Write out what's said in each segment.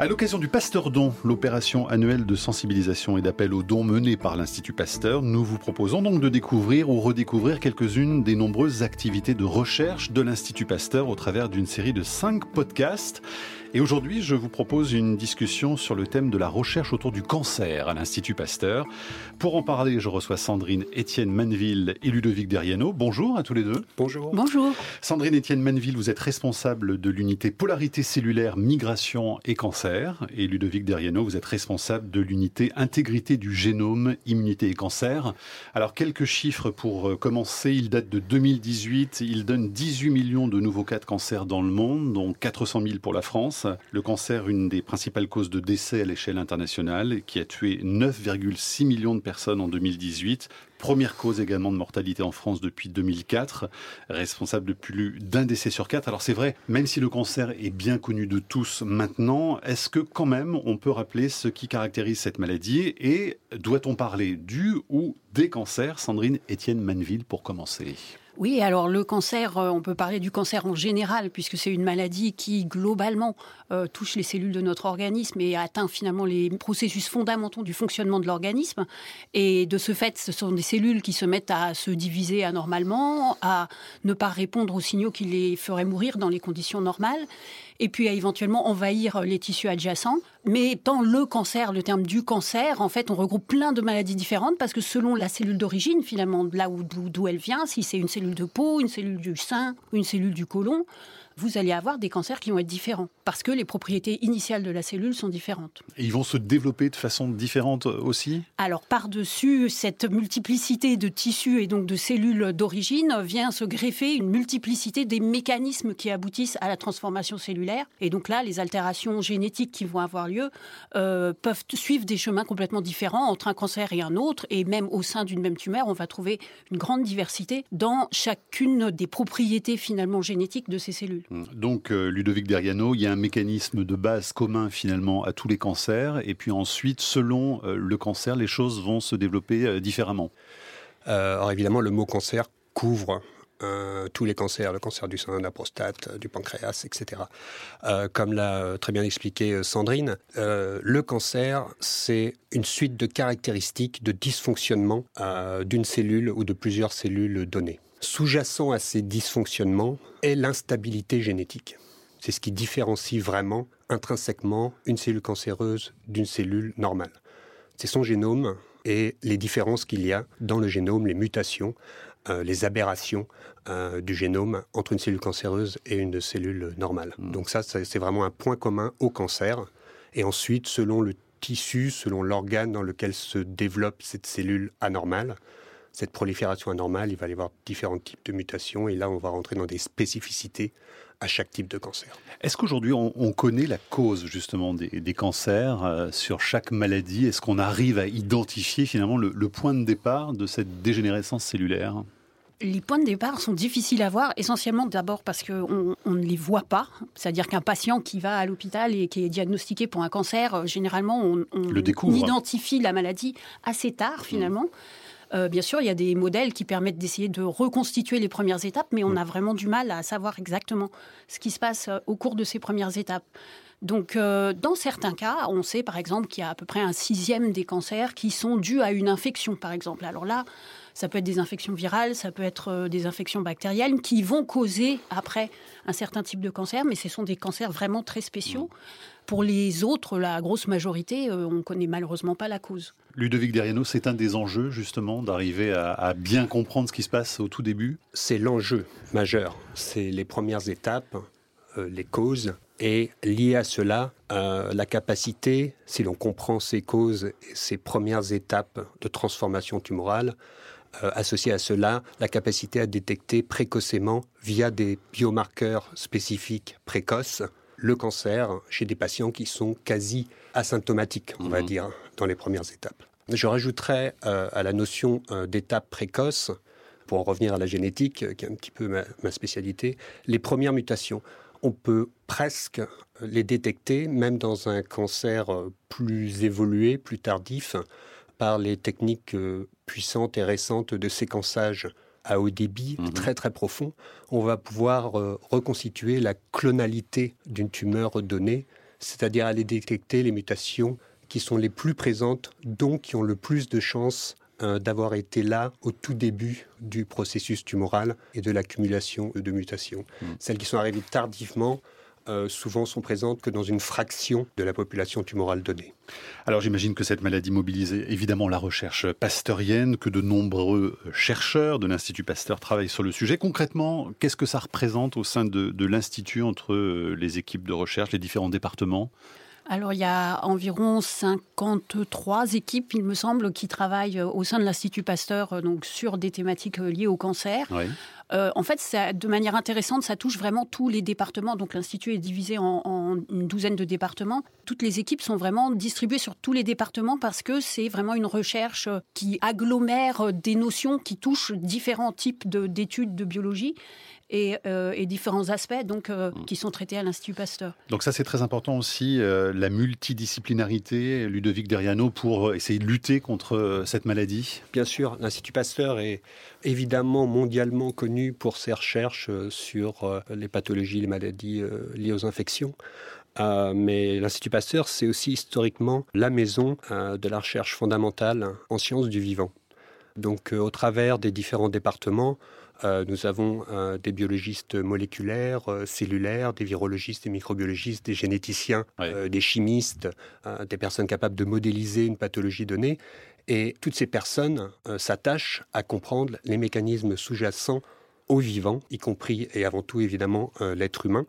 À l'occasion du Pasteur Don, l'opération annuelle de sensibilisation et d'appel aux dons menée par l'Institut Pasteur, nous vous proposons donc de découvrir ou redécouvrir quelques-unes des nombreuses activités de recherche de l'Institut Pasteur au travers d'une série de cinq podcasts. Et aujourd'hui, je vous propose une discussion sur le thème de la recherche autour du cancer à l'Institut Pasteur. Pour en parler, je reçois Sandrine Étienne Manville et Ludovic Deriano. Bonjour à tous les deux. Bonjour. Bonjour. Sandrine Étienne Manville, vous êtes responsable de l'unité polarité cellulaire, migration et cancer. Et Ludovic Deriano, vous êtes responsable de l'unité intégrité du génome, immunité et cancer. Alors, quelques chiffres pour euh, commencer. Il date de 2018. Il donne 18 millions de nouveaux cas de cancer dans le monde, dont 400 000 pour la France. Le cancer, une des principales causes de décès à l'échelle internationale, qui a tué 9,6 millions de personnes en 2018. Première cause également de mortalité en France depuis 2004, responsable de plus d'un décès sur quatre. Alors c'est vrai, même si le cancer est bien connu de tous maintenant, est-ce que quand même on peut rappeler ce qui caractérise cette maladie et doit-on parler du ou des cancers? Sandrine Étienne Manville pour commencer. Oui, alors le cancer, euh, on peut parler du cancer en général, puisque c'est une maladie qui globalement euh, touche les cellules de notre organisme et atteint finalement les processus fondamentaux du fonctionnement de l'organisme. Et de ce fait, ce sont des cellules qui se mettent à se diviser anormalement, à ne pas répondre aux signaux qui les feraient mourir dans les conditions normales et puis à éventuellement envahir les tissus adjacents. Mais dans le cancer, le terme du cancer, en fait, on regroupe plein de maladies différentes parce que selon la cellule d'origine, finalement, là où d'où elle vient, si c'est une cellule de peau, une cellule du sein une cellule du côlon, vous allez avoir des cancers qui vont être différents parce que les propriétés initiales de la cellule sont différentes. Et ils vont se développer de façon différente aussi? Alors par-dessus cette multiplicité de tissus et donc de cellules d'origine vient se greffer une multiplicité des mécanismes qui aboutissent à la transformation cellulaire. Et donc là, les altérations génétiques qui vont avoir lieu euh, peuvent suivre des chemins complètement différents entre un cancer et un autre. Et même au sein d'une même tumeur, on va trouver une grande diversité dans chacune des propriétés finalement génétiques de ces cellules. Donc, euh, Ludovic Deriano, il y a un mécanisme de base commun finalement à tous les cancers, et puis ensuite, selon euh, le cancer, les choses vont se développer euh, différemment. alors évidemment, le mot cancer couvre tous les cancers, le cancer du sein, de la prostate, du pancréas, etc. comme l'a très bien expliqué Sandrine, le cancer, c'est une suite de caractéristiques de dysfonctionnement d'une cellule ou de plusieurs cellules données. Sous-jacent à ces dysfonctionnements est l'instabilité génétique. C'est ce qui différencie vraiment intrinsèquement une cellule cancéreuse d'une cellule normale. C'est son génome et les différences qu'il y a dans le génome, les mutations, euh, les aberrations euh, du génome entre une cellule cancéreuse et une cellule normale. Hmm. Donc ça, c'est vraiment un point commun au cancer. Et ensuite, selon le tissu, selon l'organe dans lequel se développe cette cellule anormale, cette prolifération anormale, il va y avoir différents types de mutations et là, on va rentrer dans des spécificités à chaque type de cancer. Est-ce qu'aujourd'hui, on, connaît la cause justement des, cancers euh, sur chaque maladie? Est-ce qu'on arrive à identifier finalement le, point de départ de cette dégénérescence cellulaire? Les points de départ sont difficiles à voir, essentiellement d'abord parce qu'on on ne les voit pas. C'est-à-dire qu'un patient qui va à l'hôpital et qui est diagnostiqué pour un cancer, euh, généralement, on, on identifie la maladie assez tard finalement. Mmh. Euh, bien sûr, il y a des modèles qui permettent d'essayer de reconstituer les premières étapes, mais on a vraiment du mal à savoir exactement ce qui se passe euh, au cours de ces premières étapes. Donc, euh, dans certains cas, on sait par exemple qu'il y a à peu près un sixième des cancers qui sont dus à une infection, par exemple. Alors là, ça peut être des infections virales, ça peut être des infections bactériennes qui vont causer après un certain type de cancer, mais ce sont des cancers vraiment très spéciaux. Pour les autres, la grosse majorité, on ne connaît malheureusement pas la cause. Ludovic Deriano, c'est un des enjeux justement d'arriver à, bien comprendre ce qui se passe au tout début? C'est l'enjeu majeur, c'est les premières étapes, euh, les causes, et lié à cela, euh, la capacité, si l'on comprend ces causes et ces premières étapes de transformation tumorale, euh, associée à cela, la capacité à détecter précocement, via des biomarqueurs spécifiques précoces, le cancer chez des patients qui sont quasi asymptomatiques, on va mhm. dire, dans les premières étapes. Je rajouterais euh, à la notion euh, d'étape précoce, pour en revenir à la génétique, euh, qui est un petit peu ma, spécialité, les premières mutations. On peut presque les détecter, même dans un cancer plus évolué, plus tardif, par les techniques puissantes et récentes de séquençage à haut débit mhm. très très profond. On va pouvoir reconstituer la clonalité d'une tumeur donnée c'est-à-dire aller détecter les mutations qui sont les plus présentes, donc qui ont le plus de chances euh, d'avoir été là au tout début du processus tumoral et de l'accumulation de mutations. Hmm. Celles qui sont arrivées tardivement euh, souvent sont présentes que dans une fraction de la population tumorale donnée. Alors j'imagine que cette maladie mobilise évidemment la recherche pasteurienne, que de nombreux chercheurs de l'Institut Pasteur travaillent sur le sujet. Concrètement, qu'est-ce que ça représente au sein de, de l'Institut entre les équipes de recherche, les différents départements? Alors il y a environ 53 équipes, il me semble, qui travaillent au sein de l'Institut Pasteur euh, donc sur des thématiques euh, liées au cancer. Euh, en fait, de manière intéressante, ça touche vraiment tous les départements. Donc l'Institut est divisé en, une douzaine de départements. Toutes les équipes sont vraiment distribuées sur tous les départements parce que c'est vraiment une recherche qui agglomère des notions qui touchent différents types d'études de biologie. Euh, et, différents aspects donc, euh, qui sont traités à l'Institut Pasteur. Donc ça c'est très important aussi, euh, la multidisciplinarité, Ludovic Deriano, pour essayer de lutter contre cette maladie Bien sûr, l'Institut Pasteur est évidemment mondialement connu pour ses recherches sur les pathologies, les maladies liées aux infections. mais l'Institut Pasteur, c'est aussi historiquement la maison de la recherche fondamentale en sciences du vivant. Donc, au travers des différents départements, euh, nous avons euh, des biologistes moléculaires, euh, cellulaires, des virologistes, des microbiologistes, des généticiens, des chimistes, des personnes capables de modéliser une pathologie donnée. Et toutes ces personnes s'attachent à comprendre les mécanismes sous-jacents au vivant, y compris et avant tout évidemment l'être humain.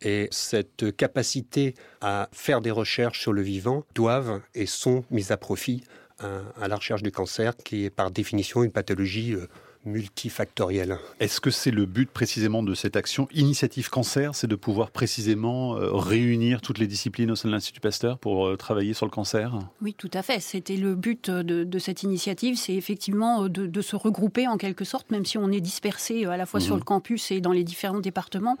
Et cette capacité à faire des recherches sur le vivant doivent et sont mises à profit à la recherche du cancer, qui est par définition une pathologie multifactoriel. Est-ce que c'est le but précisément de cette action Initiative Cancer, c'est de pouvoir précisément euh, réunir toutes les disciplines au sein de l'Institut Pasteur pour euh, travailler sur le cancer? Oui, tout à fait. C'était le but de, cette initiative, c'est effectivement euh, de, se regrouper en quelque sorte, même si on est dispersé à la fois sur mhm. le campus et dans les différents départements,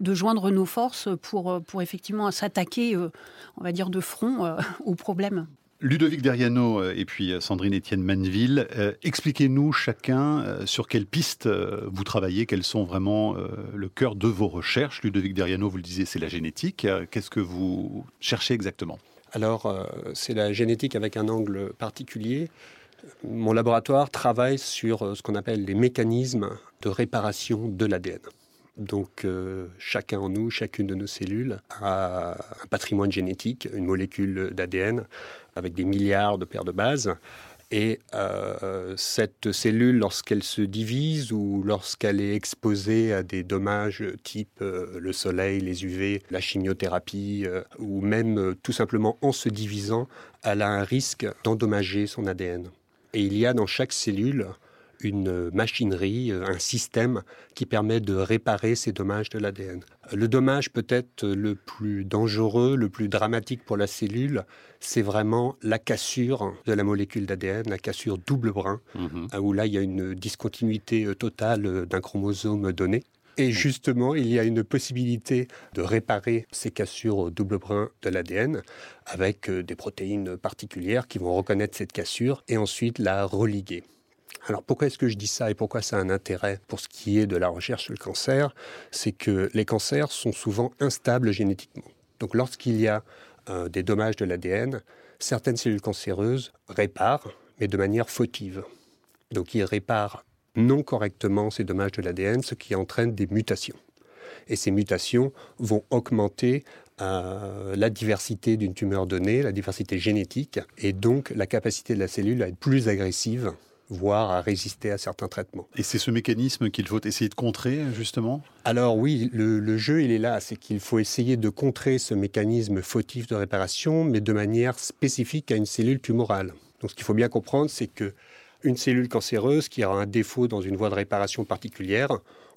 de joindre nos forces pour, pour effectivement s'attaquer, on va dire, de front aux problèmes. Ludovic Deriano euh, et puis euh, Sandrine Etienne Manville, euh, expliquez-nous chacun sur quelles pistes vous travaillez, quels sont vraiment le cœur de vos recherches. Ludovic Deriano, vous le disiez, c'est la génétique. Qu'est-ce que vous cherchez exactement? Alors, c'est la génétique avec un angle particulier. Mon laboratoire travaille sur ce qu'on appelle les mécanismes de réparation de l'ADN. Donc chacun en nous, chacune de nos cellules a un patrimoine génétique, une molécule d'ADN avec des milliards de paires de bases. Et euh, cette cellule, lorsqu'elle se divise ou lorsqu'elle est exposée à des dommages type euh, le soleil, les UV, la chimiothérapie, euh, ou même tout simplement en se divisant, elle a un risque d'endommager son ADN. Et il y a dans chaque cellule une machinerie, un système qui permet de réparer ces dommages de l'ADN. Le dommage peut-être le plus dangereux, le plus dramatique pour la cellule, c'est vraiment la cassure de la molécule d'ADN, la cassure double brin, mhm. où là il y a une discontinuité euh, totale euh, d'un chromosome donné. Et justement, il y a une possibilité de réparer ces cassures au double brin de l'ADN avec euh, des protéines particulières qui vont reconnaître cette cassure et ensuite la religuer. Alors pourquoi est-ce que je dis ça et pourquoi ça a un intérêt pour ce qui est de la recherche sur le cancer? C'est que les cancers sont souvent instables génétiquement. Donc lorsqu'il y a euh, des dommages de l'ADN, certaines cellules cancéreuses réparent, mais de manière fautive. Donc ils réparent non correctement ces dommages de l'ADN, ce qui entraîne des mutations. Et ces mutations vont augmenter euh, la diversité d'une tumeur donnée, la diversité génétique, et donc la capacité de la cellule à être plus agressive voire à résister à certains traitements. Et c'est ce mécanisme qu'il faut essayer de contrer, justement? Alors oui, le, jeu, il est là, c'est qu'il faut essayer de contrer ce mécanisme fautif de réparation, mais de manière spécifique à une cellule tumorale. Donc ce qu'il faut bien comprendre, c'est que une cellule cancéreuse qui a un défaut dans une voie de réparation particulière,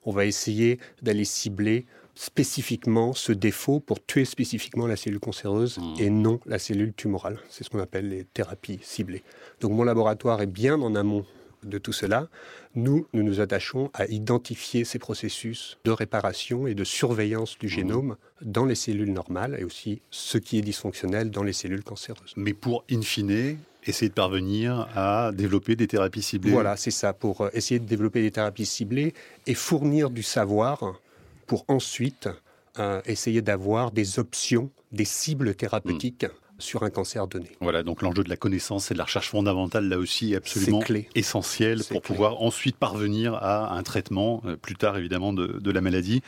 on va essayer d'aller cibler spécifiquement ce défaut pour tuer spécifiquement la cellule cancéreuse mmh. et non la cellule tumorale. C'est ce qu'on appelle les thérapies ciblées. Donc mon laboratoire est bien en amont de tout cela. Nous, nous nous attachons à identifier ces processus de réparation et de surveillance du mmh. génome dans les cellules normales et aussi ce qui est dysfonctionnel dans les cellules cancéreuses. Mais pour, in fine, essayer de parvenir à développer des thérapies ciblées. Voilà, c'est ça, pour euh, essayer de développer des thérapies ciblées et fournir du savoir pour ensuite essayer d'avoir des options, des cibles thérapeutiques sur un cancer donné. Voilà, donc l'enjeu de la connaissance et de la recherche fondamentale, là aussi, est absolument essentiel pour pouvoir ensuite parvenir à un traitement, euh, plus tard évidemment, de, la maladie.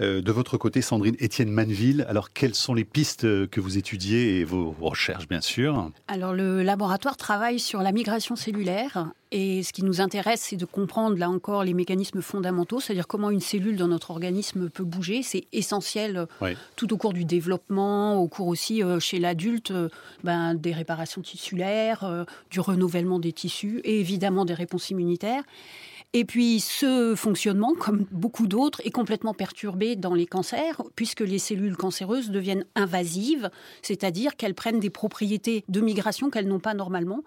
Euh, de votre côté, Sandrine Étienne Manville, alors quelles sont les pistes que vous étudiez et vos recherches, bien sûr? Alors le laboratoire travaille sur la migration cellulaire et ce qui nous intéresse, c'est de comprendre là encore les mécanismes fondamentaux, c'est-à-dire comment une cellule dans notre organisme peut bouger. C'est essentiel euh, tout au cours du développement, au cours aussi euh, chez l'adulte, euh, ben, des réparations tissulaires, du renouvellement des tissus et évidemment des réponses immunitaires. Et puis ce fonctionnement, comme beaucoup d'autres, est complètement perturbé dans les cancers, puisque les cellules cancéreuses deviennent invasives, c'est-à-dire qu'elles prennent des propriétés de migration qu'elles n'ont pas normalement.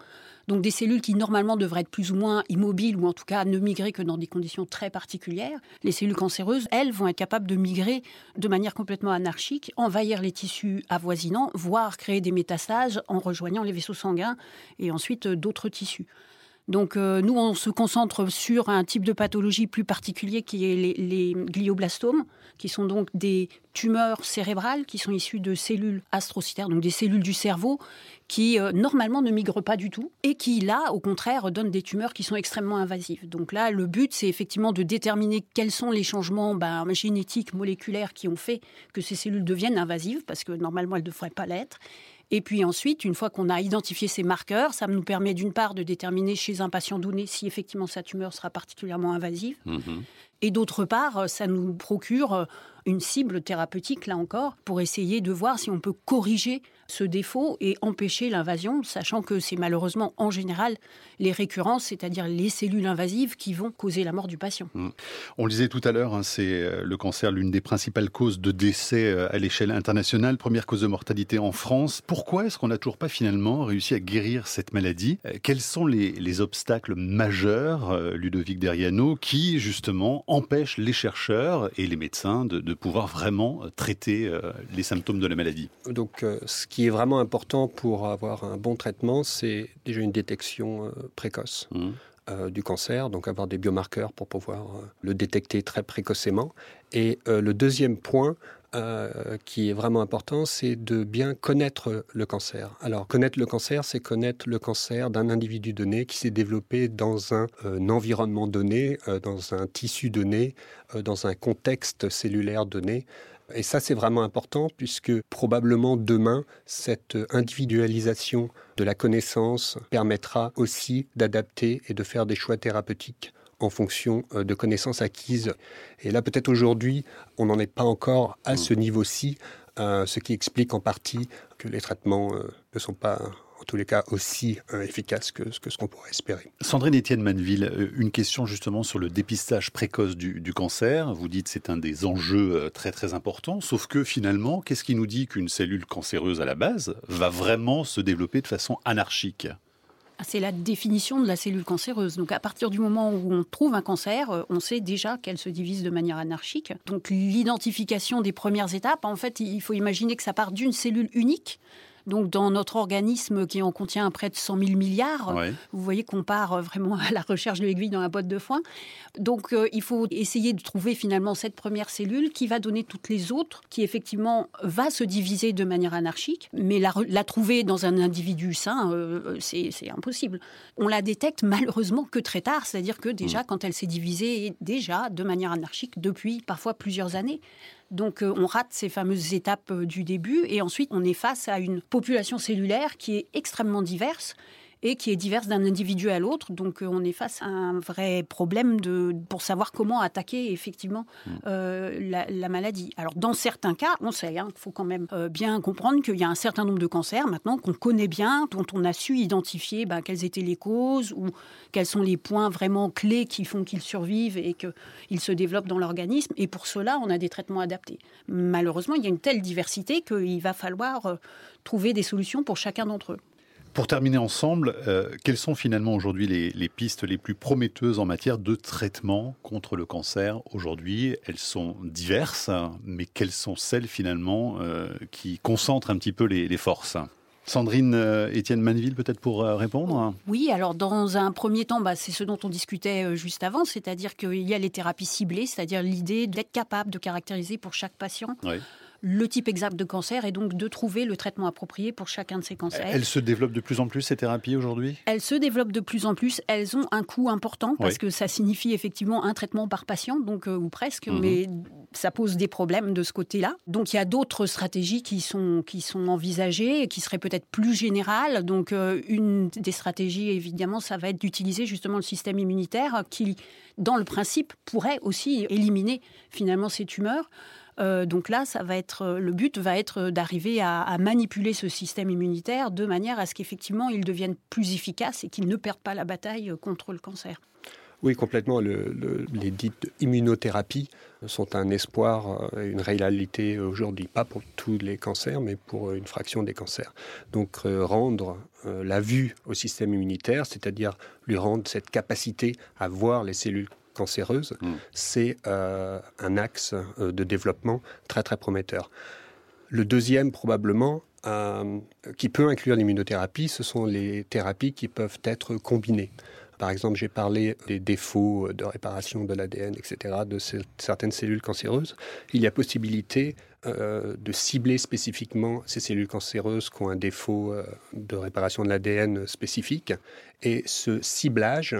Donc des cellules qui normalement devraient être plus ou moins immobiles ou en tout cas ne migrer que dans des conditions très particulières. Les cellules cancéreuses, elles, vont être capables de migrer de manière complètement anarchique, envahir les tissus avoisinants, voire créer des métastases en rejoignant les vaisseaux sanguins et ensuite euh, d'autres tissus. Donc euh, nous, on se concentre sur un type de pathologie plus particulier qui est les, glioblastomes, qui sont donc des tumeurs cérébrales qui sont issues de cellules astrocytaires, donc des cellules du cerveau qui euh, normalement ne migrent pas du tout et qui là, au contraire, donnent des tumeurs qui sont extrêmement invasives. Donc là, le but, c'est effectivement de déterminer quels sont les changements ben, génétiques, moléculaires qui ont fait que ces cellules deviennent invasives, parce que normalement elles ne devraient pas l'être et puis ensuite, une fois qu'on a identifié ces marqueurs, ça nous permet d'une part de déterminer chez un patient donné si effectivement sa tumeur sera particulièrement invasive. Mhm. Et d'autre part, ça nous procure une cible thérapeutique, là encore, pour essayer de voir si on peut corriger ce défaut et empêcher l'invasion, sachant que c'est malheureusement en général les récurrences, c'est-à-dire les cellules invasives, qui vont causer la mort du patient. Mmh. On le disait tout à l'heure, hein, c'est euh, le cancer l'une des principales causes de décès euh, à l'échelle internationale, première cause de mortalité en France. Pourquoi est-ce qu'on n'a toujours pas finalement réussi à guérir cette maladie? Euh, Quels sont les, obstacles majeurs, Ludovic Deriano, qui justement empêchent les chercheurs et les médecins de de pouvoir vraiment euh, traiter euh, les symptômes de la maladie. Donc, euh, ce qui est vraiment important pour avoir un bon traitement, c'est déjà une détection précoce. Mmh. du cancer, donc avoir des biomarqueurs pour pouvoir le détecter très précocement. Et le deuxième point, euh, qui est vraiment important, c'est de bien connaître le cancer. Alors, connaître le cancer, c'est connaître le cancer d'un individu donné qui s'est développé dans un, euh, environnement donné, euh, dans un tissu donné, dans un contexte cellulaire donné. Et ça, c'est vraiment important puisque probablement demain, cette individualisation de la connaissance permettra aussi d'adapter et de faire des choix thérapeutiques en fonction euh, de connaissances acquises. Et là, peut-être aujourd'hui, on n'en est pas encore à ce niveau-ci, euh, ce qui explique en partie que les traitements euh, ne sont pas en tous les cas aussi efficaces que, que ce qu'on pourrait espérer. Sandrine Etienne Manville, une question justement sur le dépistage précoce du, du cancer. Vous dites c'est un des enjeux très très importants, sauf que finalement, qu'est-ce qui nous dit qu'une cellule cancéreuse à la base va vraiment se développer de façon anarchique? C'est la définition de la cellule cancéreuse. Donc à partir du moment où on trouve un cancer, euh, on sait déjà qu'elle se divise de manière anarchique. Donc l'identification des premières étapes, en fait, il faut imaginer que ça part d'une cellule unique donc dans notre organisme qui en contient près de 100 000 milliards, vous voyez qu'on part euh, vraiment à la recherche de l'aiguille dans la boîte de foin. Donc euh, il faut essayer de trouver finalement cette première cellule qui va donner toutes les autres, qui effectivement va se diviser de manière anarchique, mais la, trouver dans un individu sain, euh, c'est impossible. On la détecte malheureusement que très tard, c'est-à-dire que déjà mm. quand elle s'est divisée, déjà de manière anarchique depuis parfois plusieurs années. Donc euh, on rate ces fameuses étapes euh, du début et ensuite on est face à une population cellulaire qui est extrêmement diverse et qui est diverse d'un individu à l'autre. Donc euh, on est face à un vrai problème de, pour savoir comment attaquer effectivement mm. euh, la, maladie. Alors dans certains cas, on sait, il hein, faut quand même euh, bien comprendre qu'il y a un certain nombre de cancers maintenant qu'on connaît bien, dont on a su identifier ben, quelles étaient les causes ou quels sont les points vraiment clés qui font qu'ils survivent et qu'ils se développent dans l'organisme. Et pour cela, on a des traitements adaptés. Malheureusement, il y a une telle diversité qu'il va falloir trouver des solutions pour chacun d'entre eux. Pour terminer ensemble, euh, quelles sont finalement aujourd'hui les, pistes les plus prometteuses en matière de traitement contre le cancer aujourd'hui? Elles sont diverses, mais quelles sont celles finalement euh, qui concentrent un petit peu les, forces? Sandrine euh, Étienne Manville, peut-être pour euh, répondre? Oui, alors dans un premier temps, bah, c'est ce dont on discutait euh, juste avant, c'est-à-dire qu'il y a les thérapies ciblées, c'est-à-dire l'idée d'être capable de caractériser pour chaque patient le type exact de cancer et donc de trouver le traitement approprié pour chacun de ces cancers. Elles se développent de plus en plus, ces thérapies aujourd'hui? Elles se développent de plus en plus. Elles ont un coût important parce que ça signifie effectivement un traitement par patient, donc euh, ou presque, mhm. mais ça pose des problèmes de ce côté-là. Donc il y a d'autres stratégies qui sont, qui sont envisagées et qui seraient peut-être plus générales. Donc euh, une des stratégies, évidemment, ça va être d'utiliser justement le système immunitaire qui, dans le principe, pourrait aussi éliminer finalement ces tumeurs. Euh, donc là, ça va être euh, le but va être d'arriver à, manipuler ce système immunitaire de manière à ce qu'effectivement il devienne plus efficace et qu'il ne perde pas la bataille contre le cancer. Oui, complètement. les dites immunothérapies sont un espoir, euh, une réalité aujourd'hui, pas pour tous les cancers, mais pour une fraction des cancers. Donc rendre la vue au système immunitaire, c'est-à-dire lui rendre cette capacité à voir les cellules cancéreuse, mm. c'est euh, un axe euh, de développement très très prometteur. Le deuxième, probablement, euh, qui peut inclure l'immunothérapie, ce sont les thérapies qui peuvent être combinées. Par exemple, j'ai parlé des défauts de réparation de l'ADN, etc., de certaines cellules cancéreuses. Il y a possibilité de cibler spécifiquement ces cellules cancéreuses qui ont un défaut de réparation de l'ADN spécifique. Et ce ciblage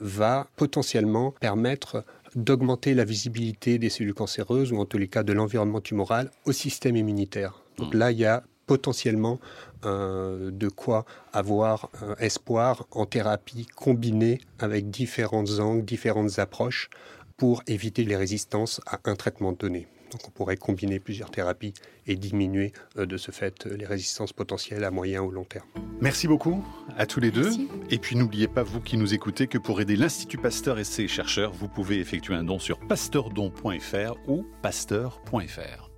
va potentiellement permettre d'augmenter la visibilité des cellules cancéreuses ou en tous les cas de l'environnement tumoral au système immunitaire. Donc hmm. là, il y a potentiellement euh, de quoi avoir un espoir en thérapie combinée avec différents angles, différentes approches pour éviter les résistances à un traitement donné. Donc on pourrait combiner plusieurs thérapies et diminuer euh, de ce fait euh, les résistances potentielles à moyen ou long terme. Merci beaucoup à tous les deux. Et puis n'oubliez pas, vous qui nous écoutez, que pour aider l'Institut Pasteur et ses chercheurs, vous pouvez effectuer un don sur pasteurdon.fr ou pasteur.fr.